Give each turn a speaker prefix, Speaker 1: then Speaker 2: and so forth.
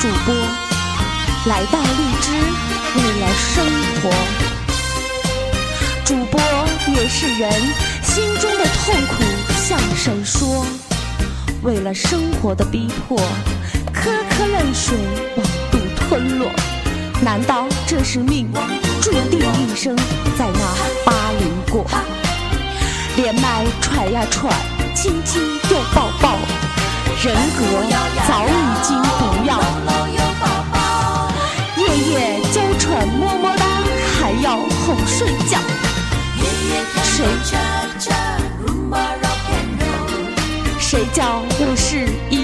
Speaker 1: 主播来到荔枝，为了生活。主播也是人，心中的痛苦向谁说？为了生活的逼迫，颗颗泪水往肚吞落。难道这是命注定一生在那巴黎过？连麦喘呀喘，亲亲又抱抱，人格早已经不要。夜夜娇喘么么哒，还要哄睡觉。谁谁叫我是一？